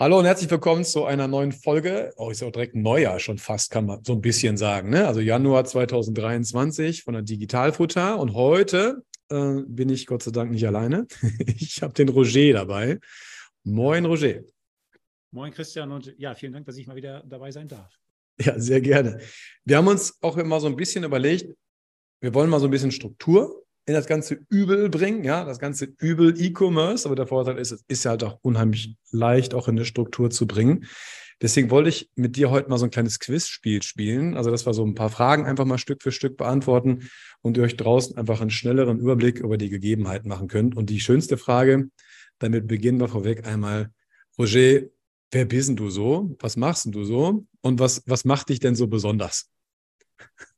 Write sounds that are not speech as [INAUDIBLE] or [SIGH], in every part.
Hallo und herzlich willkommen zu einer neuen Folge. Oh, ist ja auch direkt ein Neujahr schon fast, kann man so ein bisschen sagen. Ne? Also Januar 2023 von der Digitalfutter. Und heute äh, bin ich Gott sei Dank nicht alleine. [LAUGHS] ich habe den Roger dabei. Moin, Roger. Moin, Christian. Und ja, vielen Dank, dass ich mal wieder dabei sein darf. Ja, sehr gerne. Wir haben uns auch immer so ein bisschen überlegt, wir wollen mal so ein bisschen Struktur in das ganze Übel bringen, ja, das ganze Übel E-Commerce, aber der Vorteil ist, es ist ja halt auch unheimlich leicht auch in eine Struktur zu bringen. Deswegen wollte ich mit dir heute mal so ein kleines Quizspiel spielen, also dass wir so ein paar Fragen einfach mal Stück für Stück beantworten und ihr euch draußen einfach einen schnelleren Überblick über die Gegebenheiten machen könnt. Und die schönste Frage, damit beginnen wir vorweg einmal, Roger, wer bist denn du so? Was machst denn du so? Und was, was macht dich denn so besonders?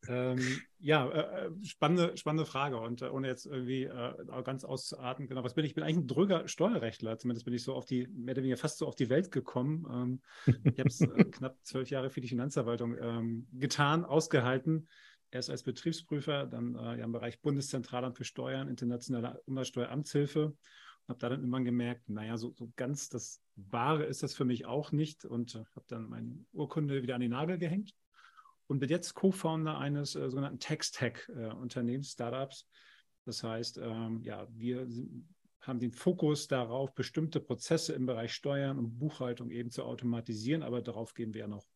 Ähm, ja, äh, äh, spannende, spannende Frage. Und äh, ohne jetzt irgendwie äh, ganz auszuarten, genau, was bin ich? Ich bin eigentlich ein dröger Steuerrechtler. Zumindest bin ich so auf die, mehr oder weniger fast so auf die Welt gekommen. Ähm, ich habe es äh, [LAUGHS] knapp zwölf Jahre für die Finanzverwaltung ähm, getan, ausgehalten. Erst als Betriebsprüfer, dann äh, ja, im Bereich Bundeszentralamt für Steuern, internationale Umsatzsteueramtshilfe. Und habe da dann immer gemerkt, naja, so, so ganz das Wahre ist das für mich auch nicht. Und habe dann meine Urkunde wieder an den Nagel gehängt und bin jetzt Co-Founder eines äh, sogenannten Text-Tech-Unternehmens, äh, Startups. Das heißt, ähm, ja, wir haben den Fokus darauf, bestimmte Prozesse im Bereich Steuern und Buchhaltung eben zu automatisieren, aber darauf gehen wir ja noch,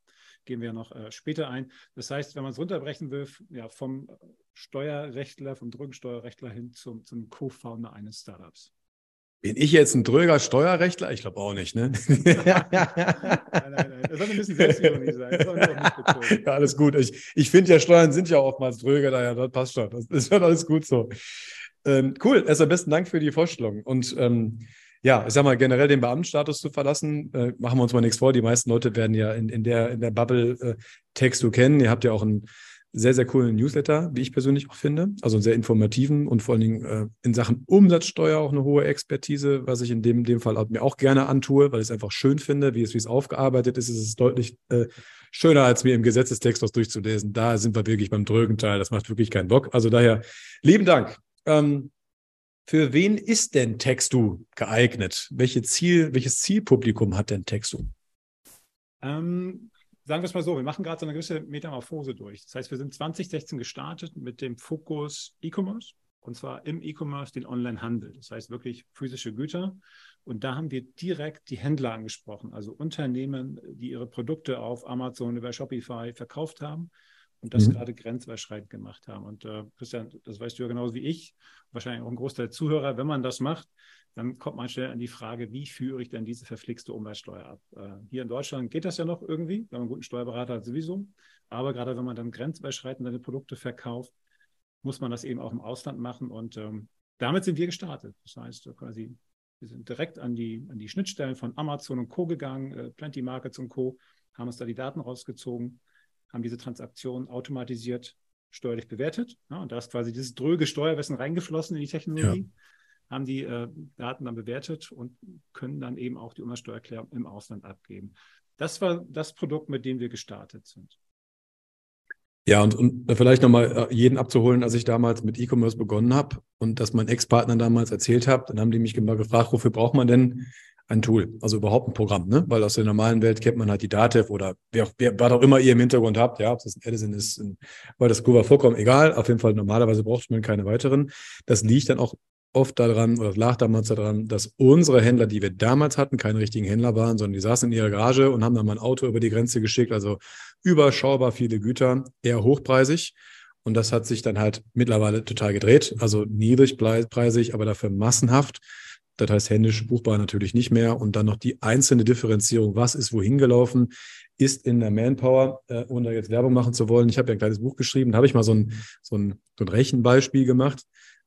gehen wir noch äh, später ein. Das heißt, wenn man es runterbrechen will, ja, vom Steuerrechtler, vom Drückensteuerrechtler hin zum, zum Co-Founder eines Startups. Bin ich jetzt ein dröger Steuerrechtler? Ich glaube auch nicht, ne? nein, nein, nein. Das soll ein bisschen Selbstironie sein. ja, alles gut. Ich, ich finde ja, Steuern sind ja oftmals dröger, daher das passt schon. Das ist schon alles gut so. Ähm, cool, erstmal besten Dank für die Vorstellung. Und ähm, ja, ich sag mal, generell den Beamtenstatus zu verlassen, äh, machen wir uns mal nichts vor. Die meisten Leute werden ja in, in der, in der Bubble äh, Text du kennen. Ihr habt ja auch ein sehr, sehr coolen Newsletter, wie ich persönlich auch finde. Also einen sehr informativen und vor allen Dingen äh, in Sachen Umsatzsteuer auch eine hohe Expertise, was ich in dem, dem Fall mir auch gerne antue, weil ich es einfach schön finde, wie es, wie es aufgearbeitet ist. Es ist deutlich äh, schöner, als mir im Gesetzestext was durchzulesen. Da sind wir wirklich beim drögen Teil. Das macht wirklich keinen Bock. Also daher, lieben Dank. Ähm, für wen ist denn Textu geeignet? Welche Ziel, welches Zielpublikum hat denn Textu? Ähm, sagen wir es mal so, wir machen gerade so eine gewisse Metamorphose durch. Das heißt, wir sind 2016 gestartet mit dem Fokus E-Commerce und zwar im E-Commerce den Online-Handel. Das heißt wirklich physische Güter. Und da haben wir direkt die Händler angesprochen, also Unternehmen, die ihre Produkte auf Amazon über Shopify verkauft haben und das mhm. gerade grenzüberschreitend gemacht haben. Und äh, Christian, das weißt du ja genauso wie ich, wahrscheinlich auch ein Großteil der Zuhörer, wenn man das macht, dann kommt man schnell an die Frage, wie führe ich denn diese verflixte Umsatzsteuer ab? Äh, hier in Deutschland geht das ja noch irgendwie, wenn man einen guten Steuerberater hat sowieso. Aber gerade wenn man dann grenzüberschreitend seine Produkte verkauft, muss man das eben auch im Ausland machen. Und ähm, damit sind wir gestartet. Das heißt, quasi, wir sind direkt an die, an die Schnittstellen von Amazon und Co. gegangen, äh, Plenty Markets und Co., haben uns da die Daten rausgezogen, haben diese Transaktion automatisiert steuerlich bewertet. Ja, und da ist quasi dieses dröge Steuerwissen reingeflossen in die Technologie. Ja haben die äh, Daten dann bewertet und können dann eben auch die Umsatzsteuererklärung im Ausland abgeben. Das war das Produkt, mit dem wir gestartet sind. Ja, und, und vielleicht nochmal äh, jeden abzuholen, als ich damals mit E-Commerce begonnen habe und das mein Ex-Partner damals erzählt habe, dann haben die mich mal gefragt, wofür braucht man denn ein Tool, also überhaupt ein Programm, ne? Weil aus der normalen Welt kennt man halt die Datev oder wer, wer, was auch immer ihr im Hintergrund habt, ja, ob das ein Edison ist, weil das Cover vorkommt, egal. Auf jeden Fall normalerweise braucht man keine weiteren. Das liegt dann auch oft daran, oder lag damals daran, dass unsere Händler, die wir damals hatten, keine richtigen Händler waren, sondern die saßen in ihrer Garage und haben dann mal ein Auto über die Grenze geschickt, also überschaubar viele Güter, eher hochpreisig. Und das hat sich dann halt mittlerweile total gedreht, also niedrigpreisig, aber dafür massenhaft. Das heißt händisch buchbar natürlich nicht mehr. Und dann noch die einzelne Differenzierung, was ist wohin gelaufen, ist in der Manpower, äh, ohne jetzt Werbung machen zu wollen. Ich habe ja ein kleines Buch geschrieben, da habe ich mal so ein, so ein, so ein Rechenbeispiel gemacht.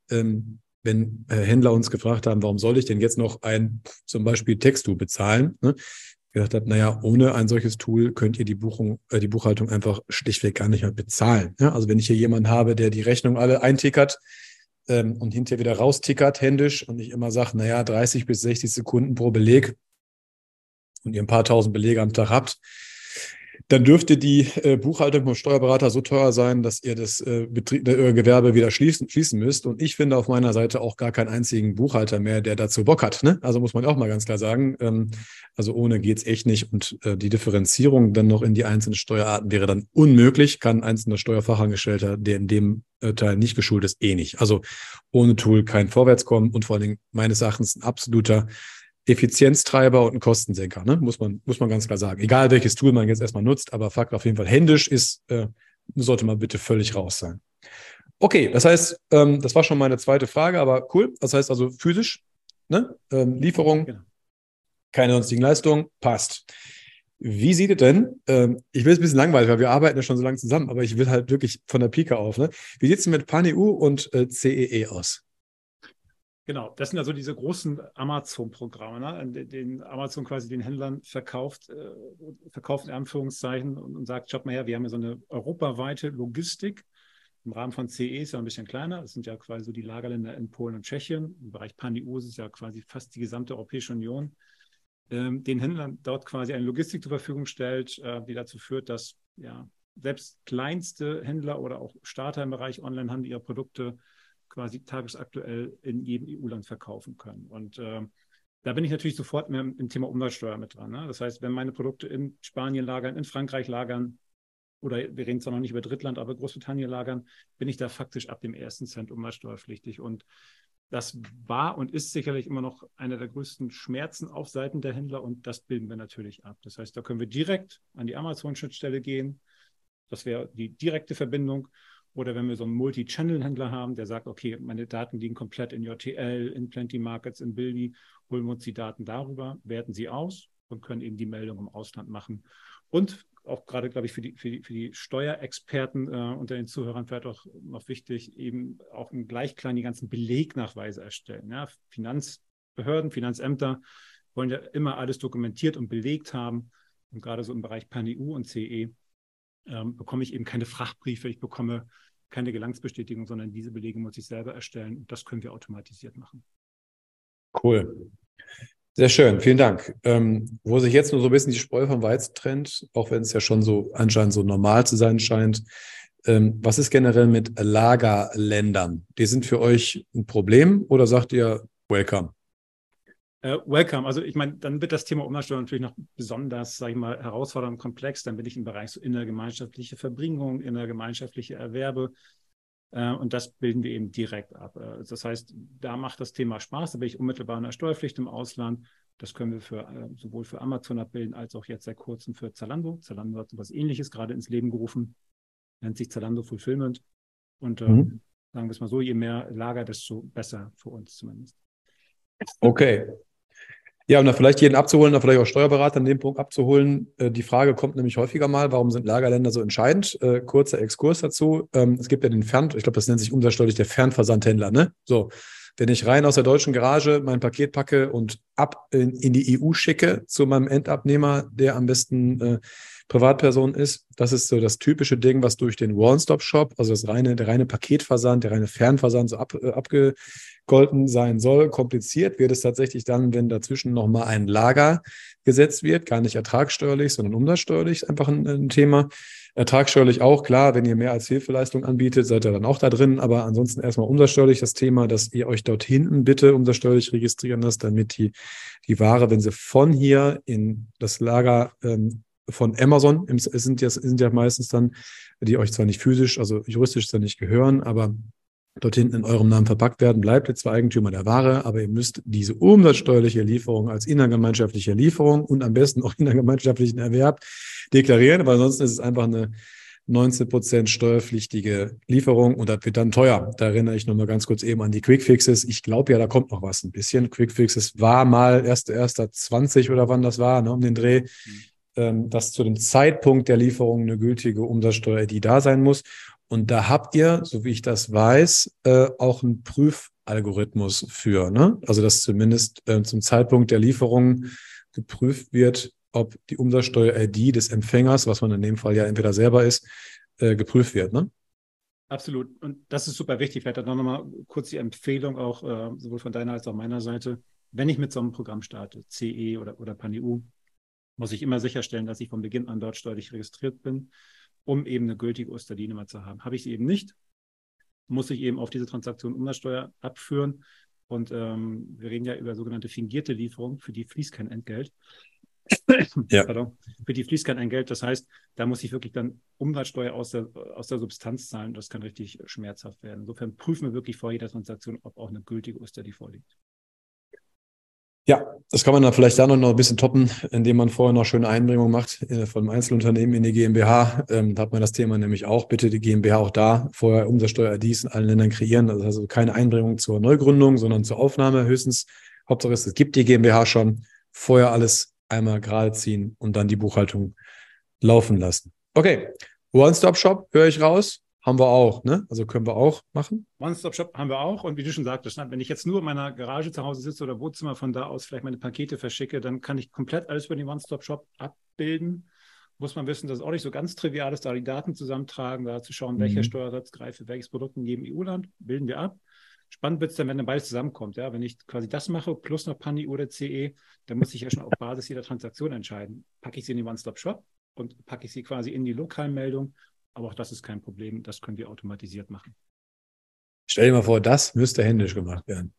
Ähm, wenn äh, Händler uns gefragt haben, warum soll ich denn jetzt noch ein zum Beispiel Textu bezahlen? Ne? gesagt habe, naja, ohne ein solches Tool könnt ihr die Buchung, äh, die Buchhaltung einfach schlichtweg gar nicht mehr bezahlen. Ja? Also wenn ich hier jemanden habe, der die Rechnung alle eintickert ähm, und hinterher wieder raustickert händisch und ich immer sage, naja, 30 bis 60 Sekunden pro Beleg und ihr ein paar tausend Belege am Tag habt, dann dürfte die äh, Buchhaltung vom Steuerberater so teuer sein, dass ihr das äh, Betrieb, äh, Gewerbe wieder schließen, schließen müsst. Und ich finde auf meiner Seite auch gar keinen einzigen Buchhalter mehr, der dazu Bock hat. Ne? Also muss man auch mal ganz klar sagen. Ähm, also ohne geht's echt nicht. Und äh, die Differenzierung dann noch in die einzelnen Steuerarten wäre dann unmöglich. Kann ein einzelner Steuerfachangestellter, der in dem äh, Teil nicht geschult ist, eh nicht. Also ohne Tool kein Vorwärtskommen und vor allen Dingen meines Erachtens ein absoluter Effizienztreiber und ein Kostensenker, ne? muss, man, muss man ganz klar sagen. Egal welches Tool man jetzt erstmal nutzt, aber Fakt auf jeden Fall händisch ist, äh, sollte man bitte völlig raus sein. Okay, das heißt, ähm, das war schon meine zweite Frage, aber cool. Das heißt also physisch, ne? Ähm, Lieferung, genau. keine sonstigen Leistungen, passt. Wie sieht es denn, ähm, ich will es ein bisschen langweilig, weil wir arbeiten ja schon so lange zusammen, aber ich will halt wirklich von der Pike auf. Ne? Wie sieht es denn mit PANEU und äh, CEE e aus? Genau, das sind also diese großen Amazon-Programme, ne? den Amazon quasi den Händlern verkauft, äh, verkauft in Anführungszeichen und, und, sagt, schaut mal her, wir haben ja so eine europaweite Logistik. Im Rahmen von CE ist ja ein bisschen kleiner. Das sind ja quasi so die Lagerländer in Polen und Tschechien. Im Bereich Pan-EU ist ja quasi fast die gesamte Europäische Union. Ähm, den Händlern dort quasi eine Logistik zur Verfügung stellt, äh, die dazu führt, dass ja selbst kleinste Händler oder auch Starter im Bereich Onlinehandel ihre Produkte quasi tagesaktuell in jedem EU-Land verkaufen können. Und äh, da bin ich natürlich sofort mehr im Thema Umsatzsteuer mit dran. Ne? Das heißt, wenn meine Produkte in Spanien lagern, in Frankreich lagern, oder wir reden zwar noch nicht über Drittland, aber Großbritannien lagern, bin ich da faktisch ab dem ersten Cent umsatzsteuerpflichtig. Und das war und ist sicherlich immer noch einer der größten Schmerzen auf Seiten der Händler und das bilden wir natürlich ab. Das heißt, da können wir direkt an die Amazon-Schnittstelle gehen. Das wäre die direkte Verbindung. Oder wenn wir so einen Multi-Channel-Händler haben, der sagt, okay, meine Daten liegen komplett in JTL, in Plenty Markets, in Billy, holen wir uns die Daten darüber, werten sie aus und können eben die Meldung im Ausland machen. Und auch gerade, glaube ich, für die, für die, für die Steuerexperten äh, unter den Zuhörern vielleicht auch noch wichtig, eben auch im Gleichklang die ganzen Belegnachweise erstellen. Ja? Finanzbehörden, Finanzämter wollen ja immer alles dokumentiert und belegt haben. Und gerade so im Bereich PAN-EU und CE ähm, bekomme ich eben keine Frachtbriefe, ich bekomme keine Gelangsbestätigung, sondern diese Belege muss ich selber erstellen und das können wir automatisiert machen. Cool. Sehr schön, vielen Dank. Ähm, wo sich jetzt nur so ein bisschen die Spreu vom Weizen trennt, auch wenn es ja schon so anscheinend so normal zu sein scheint, ähm, was ist generell mit Lagerländern? Die sind für euch ein Problem oder sagt ihr Welcome? Uh, welcome. Also ich meine, dann wird das Thema Umsatzsteuer natürlich noch besonders, sage ich mal, herausfordernd und komplex. Dann bin ich im Bereich so innergemeinschaftliche Verbringung, innergemeinschaftliche Erwerbe. Uh, und das bilden wir eben direkt ab. Uh, das heißt, da macht das Thema Spaß. Da bin ich unmittelbar in der Steuerpflicht im Ausland. Das können wir für, sowohl für Amazon abbilden als auch jetzt seit kurzem für Zalando. Zalando hat etwas Ähnliches gerade ins Leben gerufen. Nennt sich Zalando Fulfillment. Und mhm. sagen wir es mal so, je mehr Lager, desto besser für uns zumindest. Okay, ja, um da vielleicht jeden abzuholen, da vielleicht auch Steuerberater an dem Punkt abzuholen. Äh, die Frage kommt nämlich häufiger mal, warum sind Lagerländer so entscheidend? Äh, kurzer Exkurs dazu. Ähm, es gibt ja den Fern, ich glaube, das nennt sich umsatzsteuerlich der Fernversandhändler, ne? So. Wenn ich rein aus der deutschen Garage mein Paket packe und ab in, in die EU schicke zu meinem Endabnehmer, der am besten äh, Privatperson ist, das ist so das typische Ding, was durch den One-Stop-Shop, also das reine, der reine Paketversand, der reine Fernversand so ab, äh, abge, golden sein soll. Kompliziert wird es tatsächlich dann, wenn dazwischen nochmal ein Lager gesetzt wird, gar nicht ertragssteuerlich, sondern umsatzsteuerlich, einfach ein, ein Thema. Ertragssteuerlich auch, klar, wenn ihr mehr als Hilfeleistung anbietet, seid ihr dann auch da drin, aber ansonsten erstmal umsatzsteuerlich das Thema, dass ihr euch dort hinten bitte umsatzsteuerlich registrieren lasst, damit die, die Ware, wenn sie von hier in das Lager ähm, von Amazon, es sind ja, sind ja meistens dann, die euch zwar nicht physisch, also juristisch dann nicht gehören, aber dort hinten in eurem Namen verpackt werden, bleibt ihr zwar Eigentümer der Ware, aber ihr müsst diese umsatzsteuerliche Lieferung als innergemeinschaftliche Lieferung und am besten auch innergemeinschaftlichen Erwerb deklarieren, weil ansonsten ist es einfach eine 19 Prozent steuerpflichtige Lieferung und das wird dann teuer. Da erinnere ich nochmal ganz kurz eben an die Quickfixes. Ich glaube ja, da kommt noch was ein bisschen. Quickfixes war mal erst erster 20 oder wann das war, ne, um den Dreh, ähm, dass zu dem Zeitpunkt der Lieferung eine gültige Umsatzsteuer, die da sein muss. Und da habt ihr, so wie ich das weiß, äh, auch einen Prüfalgorithmus für. Ne? Also dass zumindest äh, zum Zeitpunkt der Lieferung geprüft wird, ob die Umsatzsteuer-ID des Empfängers, was man in dem Fall ja entweder selber ist, äh, geprüft wird. Ne? Absolut. Und das ist super wichtig. Vielleicht noch mal kurz die Empfehlung auch sowohl von deiner als auch meiner Seite. Wenn ich mit so einem Programm starte, CE oder, oder PANEU, muss ich immer sicherstellen, dass ich von Beginn an dort steuerlich registriert bin, um eben eine gültige Osterdie-Nummer zu haben. Habe ich sie eben nicht, muss ich eben auf diese Transaktion Umsatzsteuer abführen. Und ähm, wir reden ja über sogenannte fingierte Lieferung, für die fließt kein Entgelt. [COUGHS] ja. Pardon, für die fließt kein Entgelt. Das heißt, da muss ich wirklich dann Umsatzsteuer aus der, aus der Substanz zahlen. Das kann richtig schmerzhaft werden. Insofern prüfen wir wirklich vor jeder Transaktion, ob auch eine gültige Osterdie vorliegt. Ja, das kann man dann vielleicht da noch ein bisschen toppen, indem man vorher noch schöne Einbringungen macht äh, vom Einzelunternehmen in die GmbH. Ähm, da hat man das Thema nämlich auch. Bitte die GmbH auch da vorher Umsatzsteuer-IDs in allen Ländern kreieren. Heißt also keine Einbringung zur Neugründung, sondern zur Aufnahme höchstens. Hauptsache es gibt die GmbH schon. Vorher alles einmal gerade ziehen und dann die Buchhaltung laufen lassen. Okay, One-Stop-Shop höre ich raus. Haben wir auch, ne? Also können wir auch machen. One-Stop-Shop haben wir auch. Und wie du schon sagtest, ne, wenn ich jetzt nur in meiner Garage zu Hause sitze oder Wohnzimmer von da aus vielleicht meine Pakete verschicke, dann kann ich komplett alles über den One-Stop-Shop abbilden. Muss man wissen, dass es auch nicht so ganz trivial ist, da die Daten zusammentragen, da zu schauen, welcher mhm. Steuersatz greift für welches Produkt in jedem EU-Land, bilden wir ab. Spannend wird es dann, wenn dann beides zusammenkommt. Ja? Wenn ich quasi das mache, plus noch PANI oder CE, dann muss ich ja schon auf Basis jeder Transaktion entscheiden. Packe ich sie in die One-Stop-Shop und packe ich sie quasi in die Lokalmeldung aber auch das ist kein Problem. Das können wir automatisiert machen. Stell dir mal vor, das müsste händisch gemacht werden.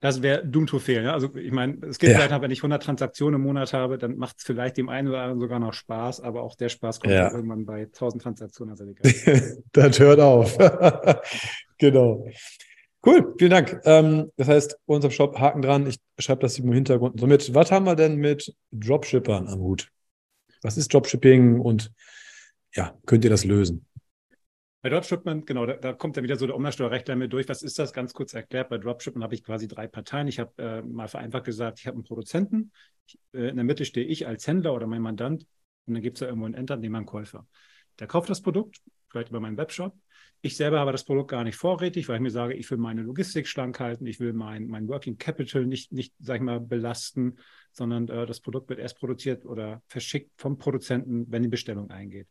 Das wäre dumm zu fehlen. Also ich meine, es geht ja. vielleicht, wenn ich 100 Transaktionen im Monat habe, dann macht es vielleicht dem einen oder anderen sogar noch Spaß, aber auch der Spaß kommt ja. irgendwann bei 1000 Transaktionen. Also [LAUGHS] das hört auf. [LAUGHS] genau. Cool, vielen Dank. Ähm, das heißt, unser Shop, Haken dran, ich schreibe das im Hintergrund. Somit, was haben wir denn mit Dropshippern am Hut? Was ist Dropshipping und ja, könnt ihr das lösen? Bei Dropshipping, genau, da, da, kommt dann wieder so der Umsatzsteuerrechtler mit durch. Was ist das? Ganz kurz erklärt. Bei Dropshipping habe ich quasi drei Parteien. Ich habe äh, mal vereinfacht gesagt, ich habe einen Produzenten. Ich, äh, in der Mitte stehe ich als Händler oder mein Mandant. Und dann gibt es da irgendwo einen wir einen Käufer. Der kauft das Produkt, vielleicht über meinen Webshop. Ich selber habe das Produkt gar nicht vorrätig, weil ich mir sage, ich will meine Logistik schlank halten, ich will mein, mein Working Capital nicht, nicht, sag ich mal, belasten, sondern äh, das Produkt wird erst produziert oder verschickt vom Produzenten, wenn die Bestellung eingeht.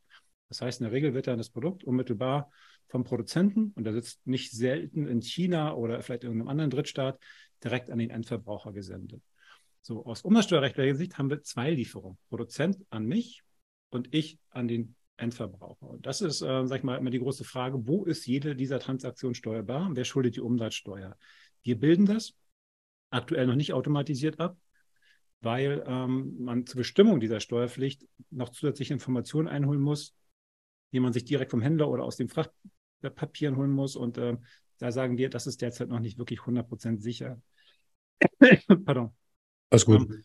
Das heißt, in der Regel wird dann das Produkt unmittelbar vom Produzenten, und der sitzt nicht selten in China oder vielleicht in irgendeinem anderen Drittstaat, direkt an den Endverbraucher gesendet. So, aus umsatzsteuerrechtlicher Sicht haben wir zwei Lieferungen. Produzent an mich und ich an den Endverbraucher. Und das ist, äh, sag ich mal, immer die große Frage, wo ist jede dieser Transaktionen steuerbar wer schuldet die Umsatzsteuer? Wir bilden das aktuell noch nicht automatisiert ab, weil ähm, man zur Bestimmung dieser Steuerpflicht noch zusätzliche Informationen einholen muss, die man sich direkt vom Händler oder aus den Frachtpapieren holen muss. Und äh, da sagen wir, das ist derzeit noch nicht wirklich 100% sicher. [COUGHS] Pardon. Alles gut. Ähm,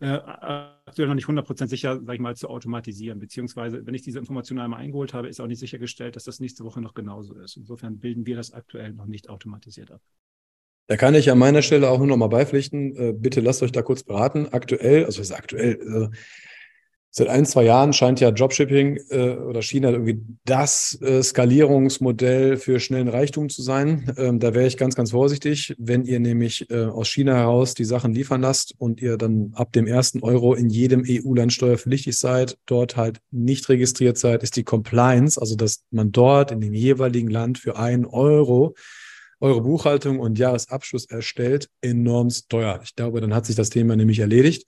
äh, aktuell noch nicht 100% sicher, sage ich mal, zu automatisieren. Beziehungsweise, wenn ich diese Informationen einmal eingeholt habe, ist auch nicht sichergestellt, dass das nächste Woche noch genauso ist. Insofern bilden wir das aktuell noch nicht automatisiert ab. Da kann ich an meiner Stelle auch nur noch mal beipflichten. Äh, bitte lasst euch da kurz beraten. Aktuell, also was ist aktuell? Seit ein, zwei Jahren scheint ja Dropshipping äh, oder China irgendwie das äh, Skalierungsmodell für schnellen Reichtum zu sein. Ähm, da wäre ich ganz, ganz vorsichtig. Wenn ihr nämlich äh, aus China heraus die Sachen liefern lasst und ihr dann ab dem ersten Euro in jedem EU-Land steuerpflichtig seid, dort halt nicht registriert seid, ist die Compliance, also dass man dort in dem jeweiligen Land für einen Euro eure Buchhaltung und Jahresabschluss erstellt, enormst teuer. Ich glaube, dann hat sich das Thema nämlich erledigt.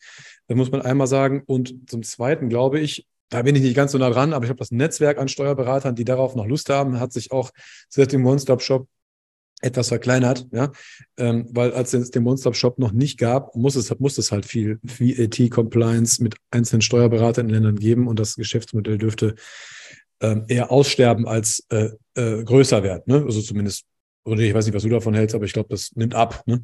Das muss man einmal sagen. Und zum Zweiten glaube ich, da bin ich nicht ganz so nah dran, aber ich habe das Netzwerk an Steuerberatern, die darauf noch Lust haben, hat sich auch seit dem One-Stop-Shop etwas verkleinert, ja, ähm, weil als es den One-Stop-Shop noch nicht gab, muss es, muss es halt viel VAT-Compliance mit einzelnen Steuerberatern in Ländern geben und das Geschäftsmodell dürfte ähm, eher aussterben als äh, äh, größer werden, ne? also zumindest, oder ich weiß nicht, was du davon hältst, aber ich glaube, das nimmt ab, ne?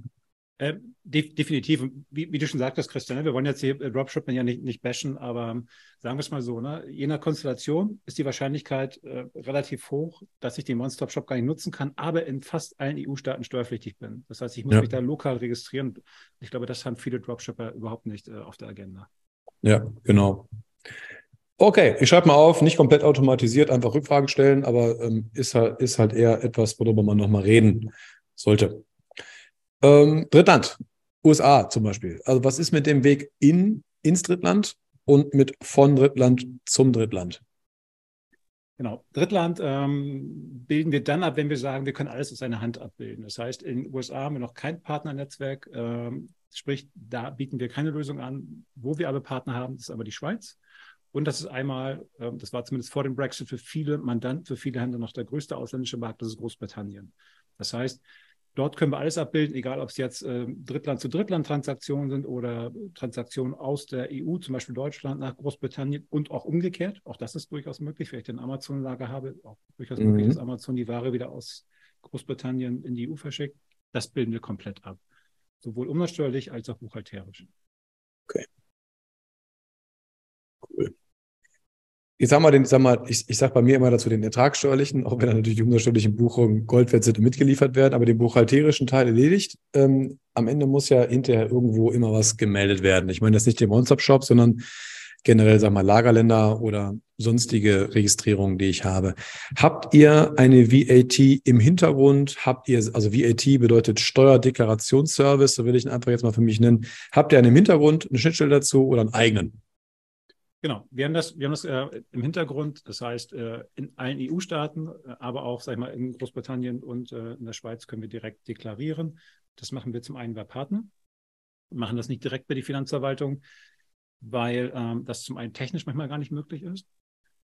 Äh, de definitiv. Wie, wie, du schon sagtest, Christian, ne, wir wollen jetzt hier äh, Dropshipping ja nicht, nicht bashen, aber ähm, sagen wir es mal so, ne? je nach Konstellation ist die Wahrscheinlichkeit äh, relativ hoch, dass ich den One-Stop-Shop gar nicht nutzen kann, aber in fast allen EU-Staaten steuerpflichtig bin. Das heißt, ich muss ja. mich da lokal registrieren. Ich glaube, das haben viele Dropshipper überhaupt nicht äh, auf der Agenda. Ja, genau. Okay, ich schreibe mal auf, nicht komplett automatisiert, einfach Rückfragen stellen, aber ähm, ist, halt, ist halt eher etwas, worüber man nochmal reden sollte. Ähm, Drittland, USA zum Beispiel. Also was ist mit dem Weg in ins Drittland und mit von Drittland zum Drittland. Genau. Drittland ähm, bilden wir dann ab, wenn wir sagen, wir können alles aus einer Hand abbilden. Das heißt, in den USA haben wir noch kein Partnernetzwerk. Ähm, sprich, da bieten wir keine Lösung an. Wo wir aber Partner haben, ist aber die Schweiz. Und das ist einmal, ähm, das war zumindest vor dem Brexit für viele Mandanten, für viele Händler noch der größte ausländische Markt, das ist Großbritannien. Das heißt, Dort können wir alles abbilden, egal ob es jetzt äh, Drittland zu Drittland Transaktionen sind oder Transaktionen aus der EU, zum Beispiel Deutschland nach Großbritannien und auch umgekehrt. Auch das ist durchaus möglich. Wenn ich ein Amazon-Lager habe, auch durchaus mhm. möglich, dass Amazon die Ware wieder aus Großbritannien in die EU verschickt. Das bilden wir komplett ab. Sowohl umsatzsteuerlich als auch buchhalterisch. Okay. Cool ich sag mal, den, sag mal, ich, ich sag bei mir immer dazu den ertragssteuerlichen, auch wenn dann natürlich die umsatzsteuerlichen Buchungen Goldwert sind und mitgeliefert werden, aber den buchhalterischen Teil erledigt. Ähm, am Ende muss ja hinterher irgendwo immer was gemeldet werden. Ich meine das nicht dem One-Stop-Shop, sondern generell, sag mal, Lagerländer oder sonstige Registrierungen, die ich habe. Habt ihr eine VAT im Hintergrund? Habt ihr, also VAT bedeutet Steuerdeklarationsservice, so will ich ihn einfach jetzt mal für mich nennen. Habt ihr einen im Hintergrund, eine Schnittstelle dazu oder einen eigenen? Genau, wir haben das, wir haben das äh, im Hintergrund, das heißt, äh, in allen EU-Staaten, äh, aber auch, sag ich mal, in Großbritannien und äh, in der Schweiz können wir direkt deklarieren. Das machen wir zum einen bei Partner, machen das nicht direkt bei die Finanzverwaltung, weil ähm, das zum einen technisch manchmal gar nicht möglich ist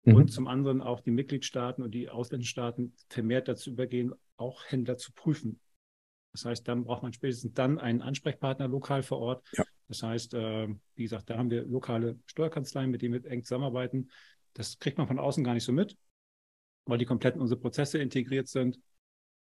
mhm. und zum anderen auch die Mitgliedstaaten und die ausländischen Staaten vermehrt dazu übergehen, auch Händler zu prüfen. Das heißt, dann braucht man spätestens dann einen Ansprechpartner lokal vor Ort. Ja. Das heißt, äh, wie gesagt, da haben wir lokale Steuerkanzleien, mit denen wir eng zusammenarbeiten. Das kriegt man von außen gar nicht so mit, weil die komplett in unsere Prozesse integriert sind.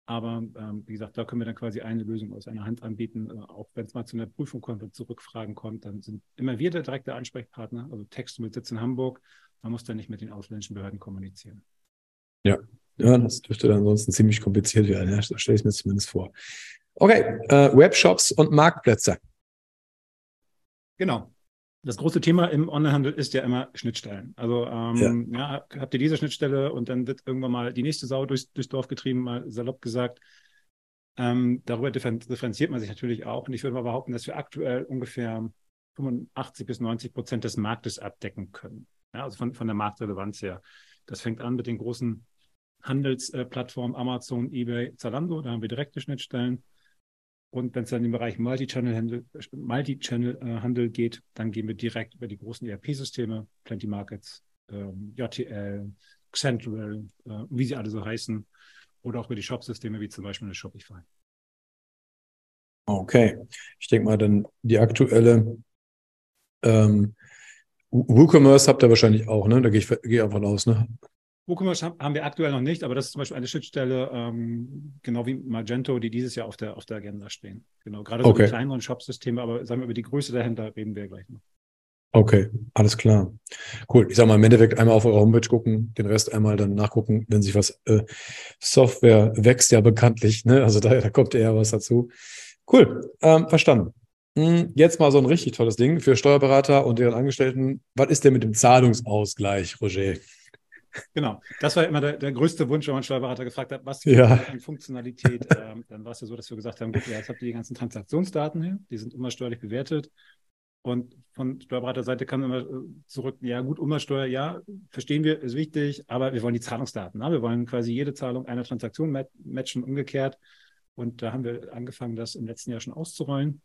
Aber ähm, wie gesagt, da können wir dann quasi eine Lösung aus einer Hand anbieten. Äh, auch wenn es mal zu einer Prüfung kommt und zu Rückfragen kommt, dann sind immer wir der direkte Ansprechpartner, also Text mit Sitz in Hamburg. Man muss dann nicht mit den ausländischen Behörden kommunizieren. Ja, ja, das dürfte dann ansonsten ziemlich kompliziert werden. Ja, stelle ich mir zumindest vor. Okay, äh, Webshops und Marktplätze. Genau. Das große Thema im Onlinehandel ist ja immer Schnittstellen. Also ähm, ja. ja. habt ihr diese Schnittstelle und dann wird irgendwann mal die nächste Sau durchs, durchs Dorf getrieben, mal salopp gesagt. Ähm, darüber differenziert man sich natürlich auch. Und ich würde mal behaupten, dass wir aktuell ungefähr 85 bis 90 Prozent des Marktes abdecken können. Ja, also von, von der Marktrelevanz her. Das fängt an mit den großen Handelsplattformen Amazon, eBay, Zalando. Da haben wir direkte Schnittstellen. Und wenn es dann im Bereich Multi-Channel-Handel Multi -Handel geht, dann gehen wir direkt über die großen ERP-Systeme, Plenty Markets, ähm, JTL, Central, äh, wie sie alle so heißen, oder auch über die Shop-Systeme wie zum Beispiel eine Shopify. Okay, ich denke mal, dann die aktuelle ähm, WooCommerce habt ihr wahrscheinlich auch, ne? Da gehe ich, geh einfach aus, ne? WooCommerce haben wir aktuell noch nicht, aber das ist zum Beispiel eine Schnittstelle, ähm, genau wie Magento, die dieses Jahr auf der, auf der Agenda stehen. Genau, gerade so okay. die kleineren Shop-Systeme, aber sagen wir über die Größe der Händler reden wir gleich noch. Okay, alles klar. Cool. Ich sag mal, im Endeffekt einmal auf eure Homepage gucken, den Rest einmal dann nachgucken, wenn sich was äh, Software wächst ja bekanntlich, ne? Also da, da kommt eher was dazu. Cool, ähm, verstanden. Hm, jetzt mal so ein richtig tolles Ding für Steuerberater und deren Angestellten. Was ist denn mit dem Zahlungsausgleich, Roger? Genau, das war immer der, der größte Wunsch, wenn man Steuerberater gefragt hat, was ja. für Funktionalität. ähm, dann war es ja so, dass wir gesagt haben, gut, ja, jetzt habt ihr die ganzen Transaktionsdaten hier, die sind immer steuerlich bewertet. Und von Steuerberaterseite kam immer äh, zurück, ja gut, Umsatzsteuer, ja, verstehen wir, ist wichtig, aber wir wollen die Zahlungsdaten. Ne? Wir wollen quasi jede Zahlung einer Transaktion matchen, umgekehrt. Und da haben wir angefangen, das im letzten Jahr schon auszurollen.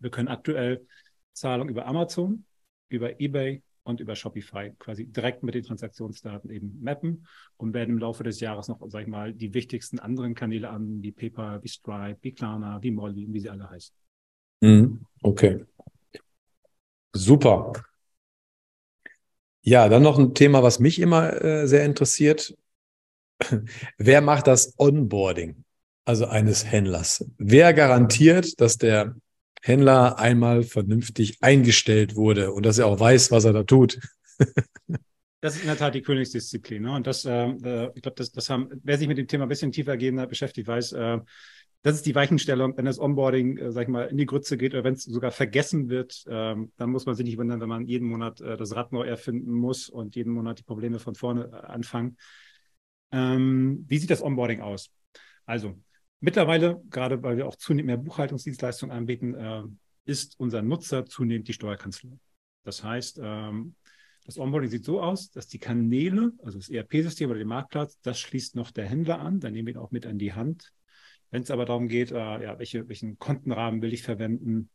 Wir können aktuell Zahlungen über Amazon, über eBay und über Shopify quasi direkt mit den Transaktionsdaten eben mappen und werden im Laufe des Jahres noch, sag ich mal, die wichtigsten anderen Kanäle an, wie PayPal, wie Stripe, wie Klarna, wie Molly, wie sie alle heißen. Mhm. Okay. Super. Ja, dann noch ein Thema, was mich immer äh, sehr interessiert. [LAUGHS] Wer macht das Onboarding, also eines Händlers? Wer garantiert, dass der Händler einmal vernünftig eingestellt wurde und dass er auch weiß, was er da tut. [LAUGHS] Das ist in der Tat die Königsdisziplin. Ne? Und das, ähm, äh, ich glaube, das, das haben, wer sich mit dem Thema ein bisschen tiefer gehender beschäftigt, weiß, äh, das ist die Weichenstellung, wenn das Onboarding, äh, sag ich mal, in die Grütze geht oder wenn es sogar vergessen wird, ähm, dann muss man sich nicht wundern, wenn man jeden Monat äh, das Rad neu erfinden muss und jeden Monat die Probleme von vorne äh, anfangen. Ähm, wie sieht das Onboarding aus? Also, Mittlerweile, gerade weil wir auch zunehmend mehr Buchhaltungsdienstleistungen anbieten, äh, ist unser Nutzer zunehmend die Steuerkanzlei. Das heißt, ähm, das Onboarding sieht so aus, dass die Kanäle, also das ERP-System oder den Marktplatz, das schließt noch der Händler an. Dann nehmen wir ihn auch mit an die Hand. Wenn es aber darum geht, äh, ja, welche, welchen Kontenrahmen will ich verwenden,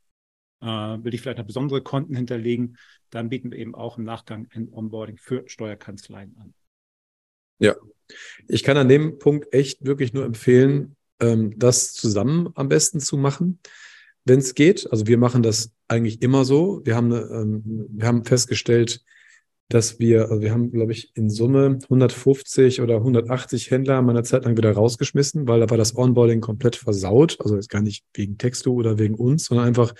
äh, will ich vielleicht noch besondere Konten hinterlegen, dann bieten wir eben auch im Nachgang ein Onboarding für Steuerkanzleien an. Ja, ich kann an dem Punkt echt wirklich nur empfehlen, das zusammen am besten zu machen, wenn es geht. Also wir machen das eigentlich immer so. Wir haben, ähm, wir haben festgestellt, dass wir, also wir haben, glaube ich, in Summe 150 oder 180 Händler meiner Zeit lang wieder rausgeschmissen, weil da war das Onboarding komplett versaut. Also jetzt gar nicht wegen Texto oder wegen uns, sondern einfach,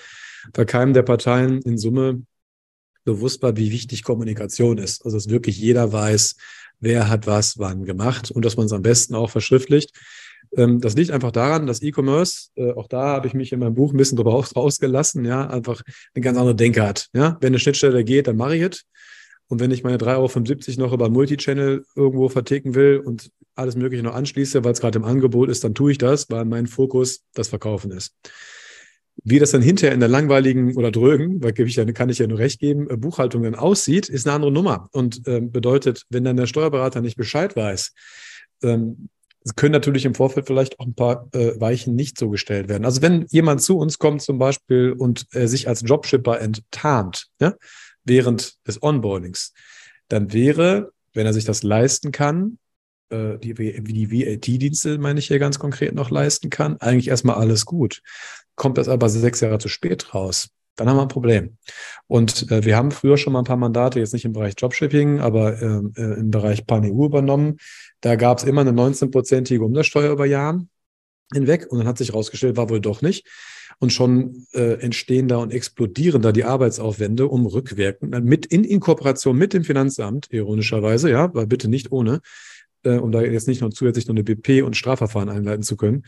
weil keinem der Parteien in Summe bewusst war, wie wichtig Kommunikation ist. Also dass wirklich jeder weiß, wer hat was wann gemacht und dass man es am besten auch verschriftlicht. Ähm, das liegt einfach daran, dass E-Commerce, äh, auch da habe ich mich in meinem Buch ein bisschen drüber rausgelassen, ja, einfach eine ganz andere Denke hat. Ja, wenn eine Schnittstelle geht, dann mache ich es. Und wenn ich meine 3,75 Euro noch über Multichannel irgendwo verticken will und alles Mögliche noch anschließe, weil es gerade im Angebot ist, dann tue ich das, weil mein Fokus das Verkaufen ist. Wie das dann hinterher in der langweiligen oder drögen, weil ich ja, kann ich ja nur recht geben, äh, Buchhaltung dann aussieht, ist eine andere Nummer und ähm, bedeutet, wenn dann der Steuerberater nicht Bescheid weiß, ähm, können natürlich im Vorfeld vielleicht auch ein paar äh, Weichen nicht so gestellt werden. Also wenn jemand zu uns kommt zum Beispiel und äh, sich als Dropshipper enttarnt, ja, während des Onboardings, dann wäre, wenn er sich das leisten kann, äh, die, die VAT-Dienste, meine ich hier ganz konkret noch leisten kann, eigentlich erstmal alles gut. Kommt das aber sechs Jahre zu spät raus, dann haben wir ein Problem. Und äh, wir haben früher schon mal ein paar Mandate, jetzt nicht im Bereich Dropshipping, aber äh, äh, im Bereich PanEU übernommen. Da gab es immer eine 19-prozentige Umsatzsteuer über Jahren hinweg und dann hat sich herausgestellt, war wohl doch nicht. Und schon äh, entstehen da und explodieren da die Arbeitsaufwände, um rückwirkend, mit in, in Kooperation mit dem Finanzamt, ironischerweise, ja, aber bitte nicht ohne, äh, um da jetzt nicht noch zusätzlich noch eine BP und Strafverfahren einleiten zu können,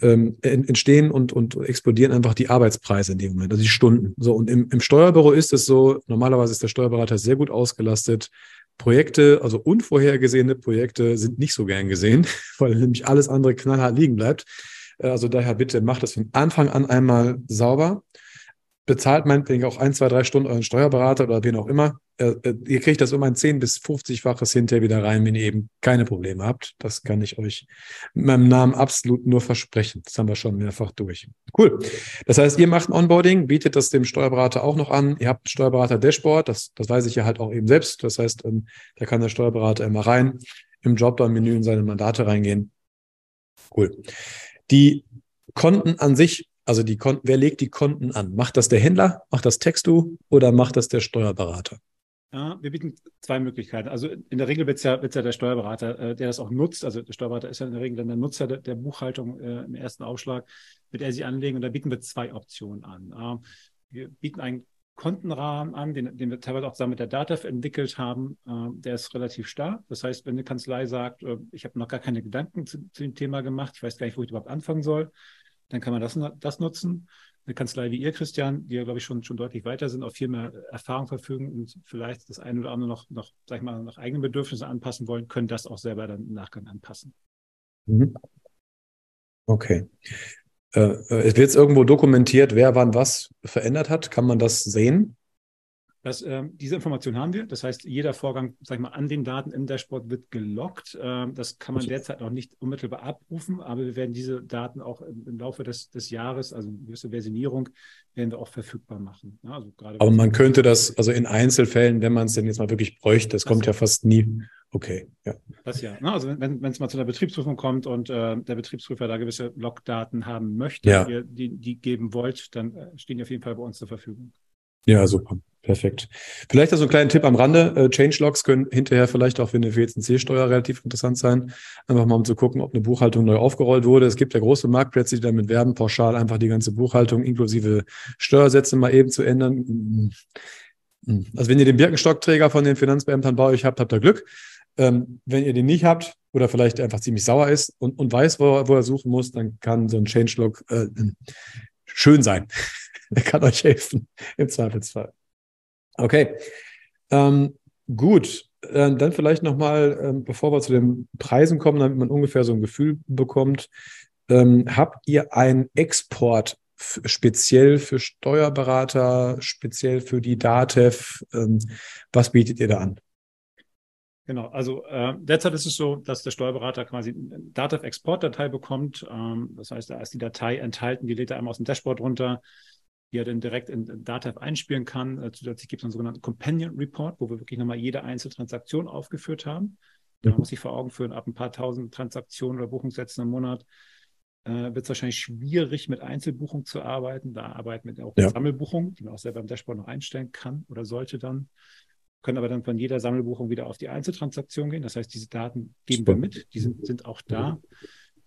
ähm, entstehen und, und explodieren einfach die Arbeitspreise in dem Moment, also die Stunden. So, und im, im Steuerbüro ist es so, normalerweise ist der Steuerberater sehr gut ausgelastet. Projekte, also unvorhergesehene Projekte, sind nicht so gern gesehen, [LAUGHS] weil nämlich alles andere knallhart liegen bleibt. Äh, also daher bitte macht das von Anfang an einmal sauber bezahlt meinetwegen auch ein, zwei, drei Stunden euren Steuerberater oder wen auch immer. Äh, äh, ihr kriegt das um ein 10 bis 50-faches hinterher wieder rein, wenn ihr eben keine Probleme habt. Das kann ich euch mit meinem Namen absolut nur versprechen. Das haben wir schon mehrfach durch. Cool. Das heißt, ihr macht ein Onboarding, bietet das dem Steuerberater auch noch an. Ihr habt Steuerberater-Dashboard, das, das weiß ich ja halt auch eben selbst. Das heißt, ähm, da kann der Steuerberater immer rein, im Jobbar-Menü in seine Mandate reingehen. Cool. Die Konten an sich also die Konten, wer legt die Konten an? Macht das der Händler, macht das Textu oder macht das der Steuerberater? Ja, wir bieten zwei Möglichkeiten. Also in der Regel wird es ja, ja der Steuerberater, äh, der das auch nutzt. Also der Steuerberater ist ja in der Regel dann der Nutzer der, der Buchhaltung äh, im ersten Aufschlag, wird er sie anlegen und da bieten wir zwei Optionen an. Äh, wir bieten einen Kontenrahmen an, den, den wir teilweise auch zusammen mit der DATEV entwickelt haben. Äh, der ist relativ stark. Das heißt, wenn eine Kanzlei sagt, äh, ich habe noch gar keine Gedanken zu, zu, dem Thema gemacht, ich weiß gar nicht, wo ich überhaupt anfangen soll, dann kann man das, das nutzen. Eine Kanzlei wie ihr, Christian, die ja, glaube ich, schon, schon deutlich weiter sind, auf viel mehr Erfahrung verfügen und vielleicht das eine oder andere noch, noch sag ich mal, nach eigenen Bedürfnissen anpassen wollen, können das auch selber dann im Nachgang anpassen. Mhm. Okay. Äh, äh es wird jetzt irgendwo dokumentiert, wer wann was verändert hat. Kann man das sehen? Das, äh, diese Information haben wir. Das heißt, jeder Vorgang, sag ich mal, an den Daten im Dashboard wird gelockt. Äh, das kann man derzeit noch nicht unmittelbar abrufen, aber wir werden diese Daten auch im, im Laufe des, des Jahres, also eine gewisse Versionierung, werden wir auch verfügbar machen. Ja, also gerade aber man könnte das, also in Einzelfällen, wenn man es denn jetzt mal wirklich bräuchte, das, das kommt ja fast nie. Okay, ja. Das ja. Ne? Also wenn es mal zu einer Betriebsprüfung kommt und äh, der Betriebsprüfer da gewisse Logdaten haben möchte, ja. ihr die, die geben wollt, dann äh, stehen die auf jeden Fall bei uns zur Verfügung. Ja, super. Perfekt. Vielleicht also ein kleiner Tipp am Rande. Äh, Changelogs können hinterher vielleicht auch für eine WCC-Steuer relativ interessant sein. Einfach mal um zu gucken, ob eine Buchhaltung neu aufgerollt wurde. Es gibt ja große Marktplätze, die damit werben, pauschal einfach die ganze Buchhaltung inklusive Steuersätze mal eben zu ändern. Also wenn ihr den Birkenstockträger von den Finanzbeamtern bei euch habt, habt ihr Glück. Ähm, wenn ihr den nicht habt oder vielleicht einfach ziemlich sauer ist und, und weiß, wo, wo er suchen muss, dann kann so ein Changelog äh, schön sein. [LAUGHS] er kann euch helfen im Zweifelsfall. Okay, ähm, gut. Dann vielleicht nochmal, ähm, bevor wir zu den Preisen kommen, damit man ungefähr so ein Gefühl bekommt. Ähm, habt ihr ein Export speziell für Steuerberater, speziell für die DATEV? Ähm, was bietet ihr da an? Genau, also äh, derzeit ist es so, dass der Steuerberater quasi eine Datev-Exportdatei bekommt. Ähm, das heißt, da ist die Datei enthalten, die lädt er einmal aus dem Dashboard runter, die er dann direkt in Datev einspielen kann. Äh, zusätzlich gibt es einen sogenannten Companion Report, wo wir wirklich nochmal jede einzelne Transaktion aufgeführt haben. Man muss sich vor Augen führen, ab ein paar tausend Transaktionen oder Buchungssätzen im Monat äh, wird es wahrscheinlich schwierig, mit Einzelbuchung zu arbeiten. Da arbeiten wir auch ja. Sammelbuchung, die man auch selber im Dashboard noch einstellen kann oder sollte dann können aber dann von jeder Sammelbuchung wieder auf die Einzeltransaktion gehen. Das heißt, diese Daten geben wir mit, die sind, sind auch da.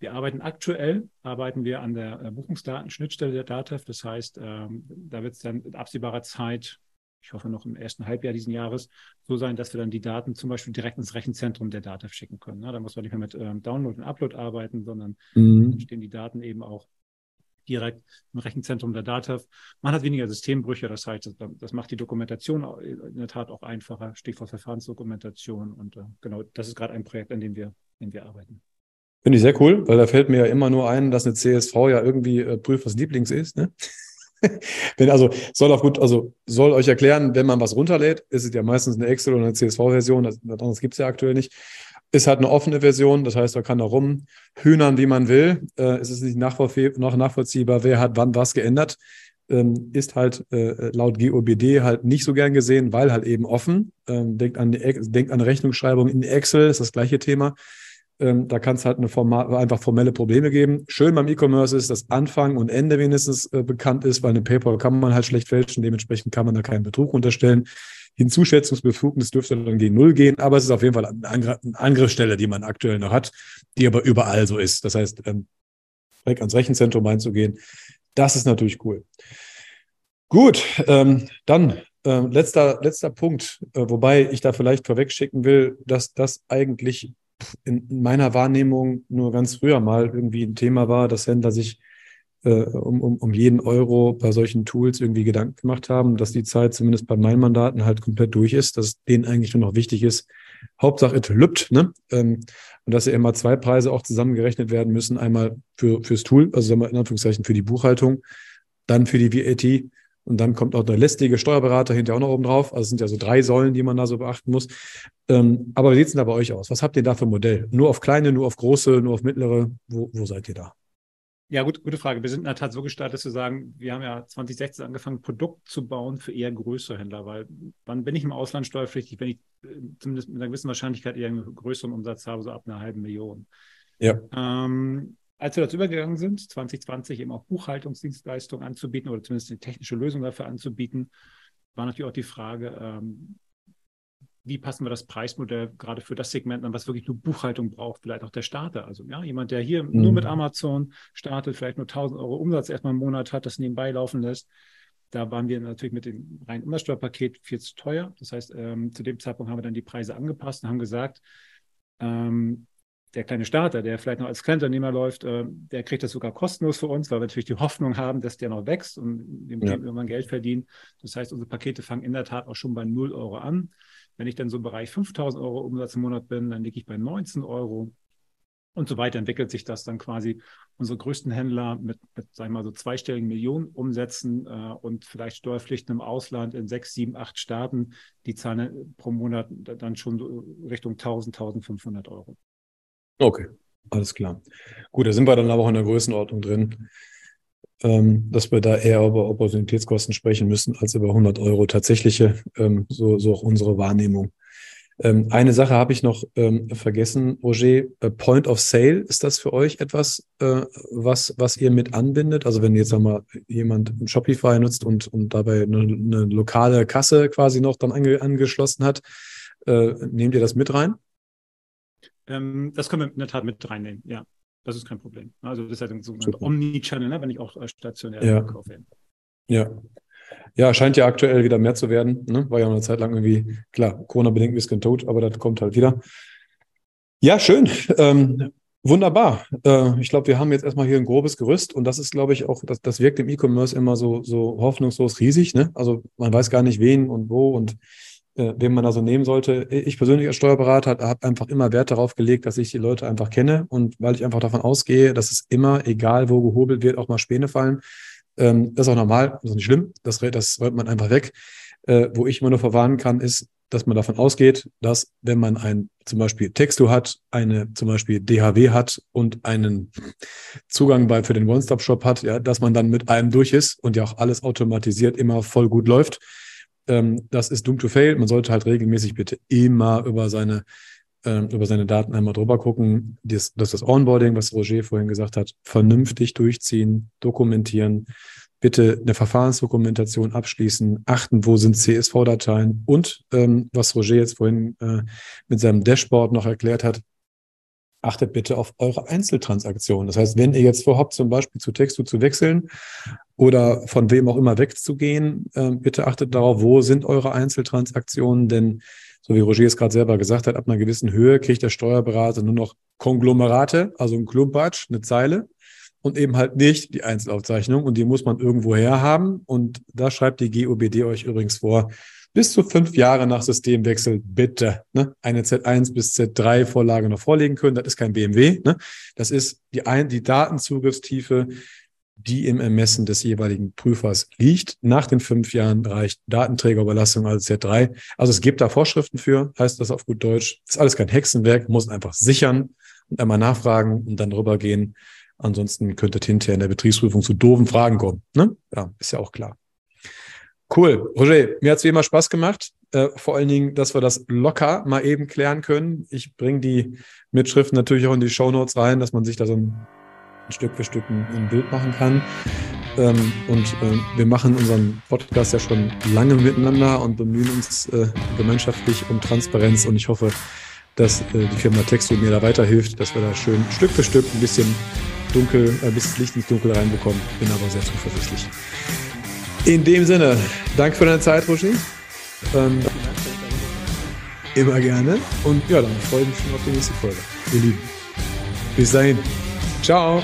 Wir arbeiten aktuell, arbeiten wir an der äh, Buchungsdatenschnittstelle der DATEV. Das heißt, ähm, da wird es dann in absehbarer Zeit, ich hoffe noch im ersten Halbjahr diesen Jahres, so sein, dass wir dann die Daten zum Beispiel direkt ins Rechenzentrum der DATEV schicken können. Ne? Da muss man nicht mehr mit ähm, Download und Upload arbeiten, sondern mhm. stehen die Daten eben auch direkt im Rechenzentrum der DATEV. Man hat weniger Systembrüche, das heißt, das macht die Dokumentation in der Tat auch einfacher, Stichwort Verfahrensdokumentation. Und äh, genau, das ist gerade ein Projekt, an dem wir, an dem wir arbeiten. Finde ich sehr cool, weil da fällt mir ja immer nur ein, dass eine CSV ja irgendwie äh, prüft, was Lieblings ist. Ne? [LAUGHS] wenn also soll auch gut, also soll euch erklären, wenn man was runterlädt, ist es ja meistens eine Excel oder eine CSV-Version, das, das gibt es ja aktuell nicht ist halt eine offene Version, das heißt, man kann da rumhühnern, wie man will. Äh, es ist nicht noch nachvollziehbar, wer hat wann was geändert. Ähm, ist halt äh, laut GOBD halt nicht so gern gesehen, weil halt eben offen. Ähm, denkt, an die, denkt an Rechnungsschreibung in Excel, ist das gleiche Thema. Ähm, da kann es halt eine Format, einfach formelle Probleme geben. Schön beim E-Commerce ist, dass Anfang und Ende wenigstens äh, bekannt ist, weil eine PayPal kann man halt schlecht fälschen, dementsprechend kann man da keinen Betrug unterstellen. Hinzuschätzungsbefugnis dürfte dann gegen Null gehen, aber es ist auf jeden Fall eine Angriffsstelle, die man aktuell noch hat, die aber überall so ist. Das heißt, ähm, direkt ans Rechenzentrum einzugehen, das ist natürlich cool. Gut, ähm, dann äh, letzter, letzter Punkt, äh, wobei ich da vielleicht vorweg schicken will, dass das eigentlich in, in meiner Wahrnehmung nur ganz früher mal irgendwie ein Thema war, dass Händler sich äh, um, um, um jeden Euro bei solchen Tools irgendwie Gedanken gemacht haben, dass die Zeit zumindest bei meinen Mandaten halt komplett durch ist, dass denen eigentlich nur noch wichtig ist, Hauptsache it lübt, ne? Ähm, und dass ja immer zwei Preise auch zusammengerechnet werden müssen. Einmal für, fürs Tool, also sagen wir in Anführungszeichen für die Buchhaltung, dann für die VAT und dann kommt auch der lästige Steuerberater hinterher auch noch oben drauf. Also es sind ja so drei Säulen, die man da so beachten muss. Ähm, aber wie sieht es denn da bei euch aus? Was habt ihr da für ein Modell? Nur auf kleine, nur auf große, nur auf mittlere? Wo, wo seid ihr da? Ja, gut, gute Frage. Wir sind in der Tat so gestartet zu sagen, wir haben ja 2016 angefangen, Produkt zu bauen für eher größere Händler, weil wann bin ich im Ausland steuerpflichtig, wenn ich äh, zumindest mit einer gewissen Wahrscheinlichkeit eher einen größeren Umsatz habe, so ab einer halben Million. Ja. Ähm, als wir dazu übergegangen sind, 2020 eben auch Buchhaltungsdienstleistungen anzubieten oder zumindest eine technische Lösung dafür anzubieten, war natürlich auch die Frage, ähm, wie passen wir das Preismodell gerade für das Segment an, was wirklich nur Buchhaltung braucht, vielleicht auch der Starter. Also ja, jemand, der hier mhm. nur mit Amazon startet, vielleicht nur 1000 Euro Umsatz erstmal im Monat hat, das nebenbei laufen lässt. Da waren wir natürlich mit dem reinen Umsatzsteuerpaket viel zu teuer. Das heißt, ähm, zu dem Zeitpunkt haben wir dann die Preise angepasst und haben gesagt, ähm, der kleine Starter, der vielleicht noch als Kleinunternehmer läuft, äh, der kriegt das sogar kostenlos für uns, weil wir natürlich die Hoffnung haben, dass der noch wächst und dem ja. irgendwann Geld verdient. Das heißt, unsere Pakete fangen in der Tat auch schon bei 0 Euro an. Wenn ich dann so im Bereich 5000 Euro Umsatz im Monat bin, dann liege ich bei 19 Euro. Und so weiter entwickelt sich das dann quasi unsere größten Händler mit, mit sagen wir mal so zweistelligen Millionen Umsätzen äh, und vielleicht Steuerpflichten im Ausland in sechs, sieben, acht Staaten, die zahlen pro Monat dann schon so Richtung 1000, 1500 Euro. Okay, alles klar. Gut, da sind wir dann aber auch in der Größenordnung drin ähm, dass wir da eher über Opportunitätskosten sprechen müssen als über 100 Euro tatsächliche, ähm, so, so auch unsere Wahrnehmung. Ähm, eine Sache habe ich noch ähm, vergessen, Roger. Äh, Point of Sale, ist das für euch etwas, äh, was, was ihr mit anbindet? Also wenn jetzt einmal jemand Shopify nutzt und, und dabei eine, eine lokale Kasse quasi noch dann ange, angeschlossen hat, äh, nehmt ihr das mit rein? Ähm, das können wir in der Tat mit reinnehmen, ja. Das ist kein Problem. Also das ist halt ein sogenannter Omni-Channel, ne, wenn ich auch äh, stationär ja. kaufe. Ja. Ja, scheint ja aktuell wieder mehr zu werden. Ne? War ja eine Zeit lang irgendwie, klar, Corona-bedingt ein bisschen tot, aber das kommt halt wieder. Ja, schön. Ähm, wunderbar. Äh, ich glaube, wir haben jetzt erstmal hier ein grobes Gerüst und das ist, glaube ich, auch, das, das wirkt im E-Commerce immer so, so hoffnungslos riesig. Ne? Also man weiß gar nicht, wen und wo und äh, wen man da so nehmen sollte. Ich persönlich als Steuerberater habe einfach immer Wert darauf gelegt, dass ich die Leute einfach kenne und weil ich einfach davon ausgehe, dass es immer, egal wo gehobelt wird, auch mal Späne fallen, Ähm, das ist auch normal, das ist nicht schlimm, das, das räumt man einfach weg. Äh, wo ich immer nur verwarnen kann, ist, dass man davon ausgeht, dass wenn man ein zum Beispiel Textu hat, eine zum Beispiel DHW hat und einen Zugang bei für den One-Stop-Shop hat, ja, dass man dann mit allem durch ist und ja auch alles automatisiert immer voll gut läuft. Ähm, das ist doom to fail. Man sollte halt regelmäßig bitte immer über seine ähm, über seine Daten einmal drüber gucken, das, das das Onboarding, was Roger vorhin gesagt hat, vernünftig durchziehen, dokumentieren, bitte eine Verfahrensdokumentation abschließen, achten, wo sind CSV-Dateien und ähm, was Roger jetzt vorhin äh, mit seinem Dashboard noch erklärt hat, achtet bitte auf eure Einzeltransaktionen. Das heißt, wenn ihr jetzt vorhabt, zum Beispiel zu Textu zu wechseln oder von wem auch immer wegzugehen, äh, bitte achtet darauf, wo sind eure Einzeltransaktionen, denn so wie Roger es gerade selber gesagt hat, ab einer gewissen Höhe kriegt der Steuerberater nur noch Konglomerate, also ein Klumpatsch, eine Zeile und eben halt nicht die Einzelaufzeichnung und die muss man irgendwo her haben und da schreibt die GOBD euch übrigens vor, bis zu fünf Jahre nach Systemwechsel bitte ne, eine Z1 bis Z3 Vorlage noch vorlegen können. Das ist kein BMW. Ne? Das ist die, ein, die Datenzugriffstiefe, die im Ermessen des jeweiligen Prüfers liegt. Nach den fünf Jahren reicht Datenträgerüberlassung also Z3. Also es gibt da Vorschriften für, heißt das auf gut Deutsch. ist alles kein Hexenwerk, muss einfach sichern und einmal nachfragen und dann rübergehen. Ansonsten könnte hinterher in der Betriebsprüfung zu doofen Fragen kommen. Ne? Ja, ist ja auch klar. Cool. Roger, mir hat es wie immer Spaß gemacht. Äh, vor allen Dingen, dass wir das locker mal eben klären können. Ich bringe die Mitschriften natürlich auch in die Show Notes rein, dass man sich da so ein Stück für Stück ein, Bild machen kann. Ähm, und äh, wir machen unseren Podcast ja schon lange miteinander und bemühen uns äh, gemeinschaftlich um Transparenz. Und ich hoffe, dass äh, die Firma Texto mir da weiterhilft, dass wir da schön Stück für Stück ein bisschen dunkel, ein bisschen Licht ins Dunkel reinbekommen. Bin aber sehr zuversichtlich. In dem Sinne, danke für deine Zeit, Roger. Ähm, immer gerne. Und ja, dann freue ich mich schon auf die nächste Folge. Ihr Lieben. Bis dahin. Ciao.